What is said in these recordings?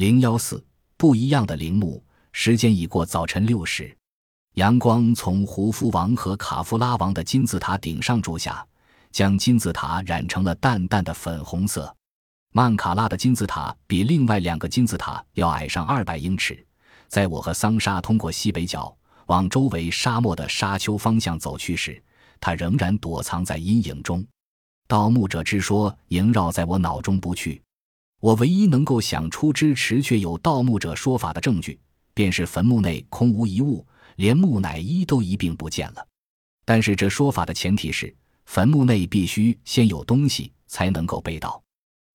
零幺四不一样的陵墓，时间已过早晨六时，阳光从胡夫王和卡夫拉王的金字塔顶上住下，将金字塔染成了淡淡的粉红色。曼卡拉的金字塔比另外两个金字塔要矮上二百英尺。在我和桑莎通过西北角往周围沙漠的沙丘方向走去时，它仍然躲藏在阴影中。盗墓者之说萦绕在我脑中不去。我唯一能够想出支持却有盗墓者说法的证据，便是坟墓内空无一物，连木乃伊都一并不见了。但是这说法的前提是，坟墓内必须先有东西才能够被盗。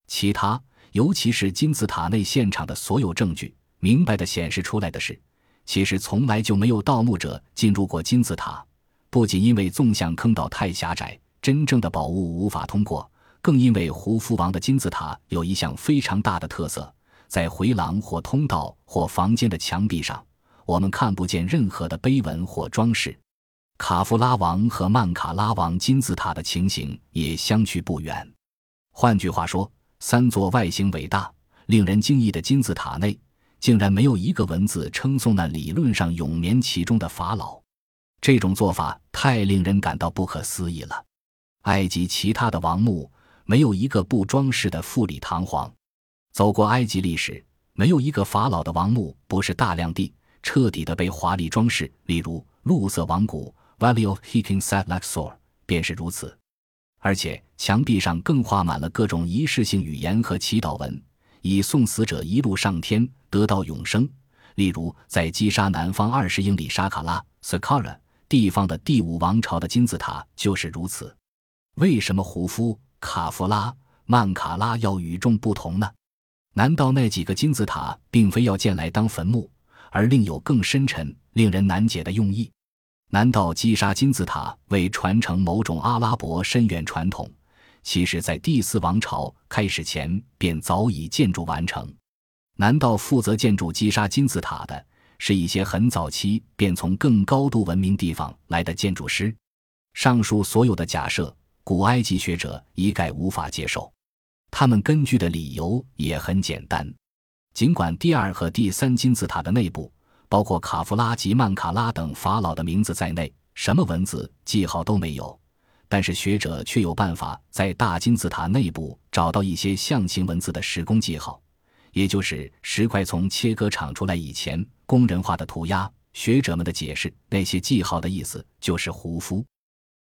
其他，尤其是金字塔内现场的所有证据，明白的显示出来的是，其实从来就没有盗墓者进入过金字塔。不仅因为纵向坑道太狭窄。真正的宝物无法通过，更因为胡夫王的金字塔有一项非常大的特色，在回廊或通道或房间的墙壁上，我们看不见任何的碑文或装饰。卡夫拉王和曼卡拉王金字塔的情形也相去不远。换句话说，三座外形伟大、令人惊异的金字塔内，竟然没有一个文字称颂那理论上永眠其中的法老。这种做法太令人感到不可思议了。埃及其他的王墓没有一个不装饰的富丽堂皇。走过埃及历史，没有一个法老的王墓不是大量地、彻底的被华丽装饰。例如，露色王谷 （Valley of h i k i n g s a t Luxor） 便是如此。而且，墙壁上更画满了各种仪式性语言和祈祷文，以送死者一路上天，得到永生。例如，在击杀南方二十英里沙卡拉 （Sakara） 地方的第五王朝的金字塔就是如此。为什么胡夫、卡夫拉、曼卡拉要与众不同呢？难道那几个金字塔并非要建来当坟墓，而另有更深沉、令人难解的用意？难道击杀金字塔为传承某种阿拉伯深远传统？其实，在第四王朝开始前便早已建筑完成。难道负责建筑击杀金字塔的是一些很早期便从更高度文明地方来的建筑师？上述所有的假设。古埃及学者一概无法接受，他们根据的理由也很简单。尽管第二和第三金字塔的内部，包括卡夫拉及曼卡拉等法老的名字在内，什么文字记号都没有，但是学者却有办法在大金字塔内部找到一些象形文字的石工记号，也就是石块从切割厂出来以前工人画的涂鸦。学者们的解释，那些记号的意思就是胡夫。